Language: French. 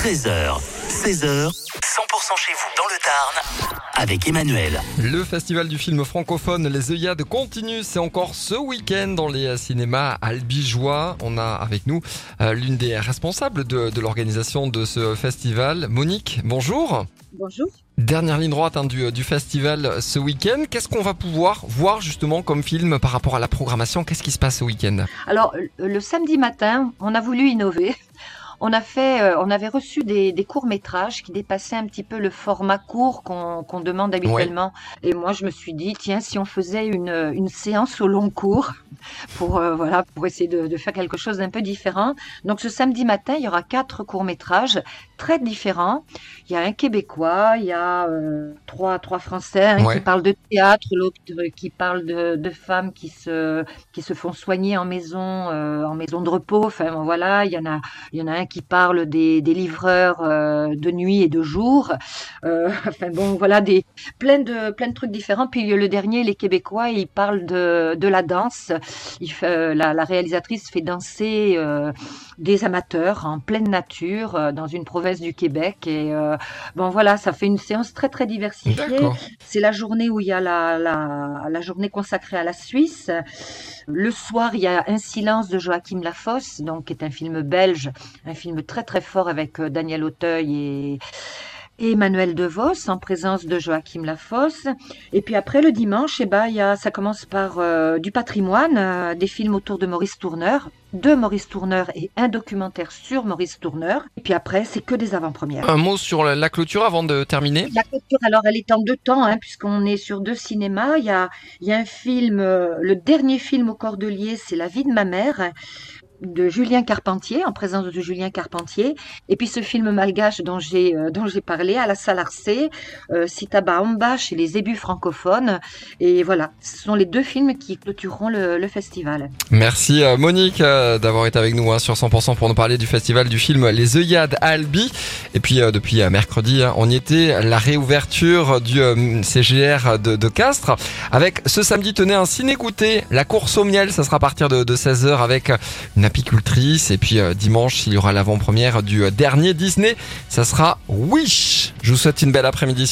13h, 16h, 100% chez vous dans le Tarn avec Emmanuel. Le festival du film francophone Les œillades continue, c'est encore ce week-end dans les cinémas albigeois. On a avec nous euh, l'une des responsables de, de l'organisation de ce festival, Monique. Bonjour. Bonjour. Dernière ligne droite hein, du, du festival ce week-end. Qu'est-ce qu'on va pouvoir voir justement comme film par rapport à la programmation? Qu'est-ce qui se passe ce week-end? Alors, le samedi matin, on a voulu innover. On a fait, euh, on avait reçu des, des courts métrages qui dépassaient un petit peu le format court qu'on demande habituellement. Et moi, je me suis dit, tiens, si on faisait une, une séance au long cours pour euh, voilà, pour essayer de, de faire quelque chose d'un peu différent. Donc, ce samedi matin, il y aura quatre courts métrages très différents. Il y a un québécois, il y a euh, trois trois français, un Ouais. qui parle de théâtre, l'autre qui parle de, de femmes qui se qui se font soigner en maison en maison de repos. Enfin voilà, il y en a il y en a un qui parle des, des livreurs euh, de nuit et de jour. Euh, enfin bon, voilà des plein de plein de trucs différents. Puis le dernier, les Québécois, ils parlent de de la danse. Il fait, euh, la, la réalisatrice fait danser des amateurs en pleine nature dans une province du Québec. Et euh, bon voilà, ça fait une séance très très diversifiée. C'est la journée où il y a la, la, la journée consacrée à la Suisse. Le soir, il y a Un silence de Joachim Lafosse, donc qui est un film belge, un film très très fort avec euh, Daniel Auteuil et, et Emmanuel DeVos en présence de Joachim Lafosse. Et puis après le dimanche, eh ben, y a, ça commence par euh, du patrimoine, euh, des films autour de Maurice Tourneur, de Maurice Tourneur et un documentaire sur Maurice Tourneur. Et puis après, c'est que des avant-premières. Un mot sur la, la clôture avant de terminer La clôture, alors elle est en deux temps, hein, puisqu'on est sur deux cinémas. Il y a, y a un film, euh, le dernier film au Cordelier, c'est La vie de ma mère de Julien Carpentier, en présence de Julien Carpentier. Et puis ce film malgache dont j'ai euh, dont j'ai parlé à la salle Arcé, euh, Sitabaamba chez les ébus francophones. Et voilà, ce sont les deux films qui clôtureront le, festival. Merci euh, Monique euh, d'avoir été avec nous hein, sur 100% pour nous parler du festival du film Les œillades à Albi. Et puis depuis mercredi, hein, on y était, la réouverture du CGR de, Castres. Avec ce samedi, tenez un ciné-goûter, la course au miel, ça sera à partir de, de 16h avec une Et puis euh, dimanche, il y aura l'avant-première du euh, dernier Disney, ça sera Wish. Je vous souhaite une belle après-midi.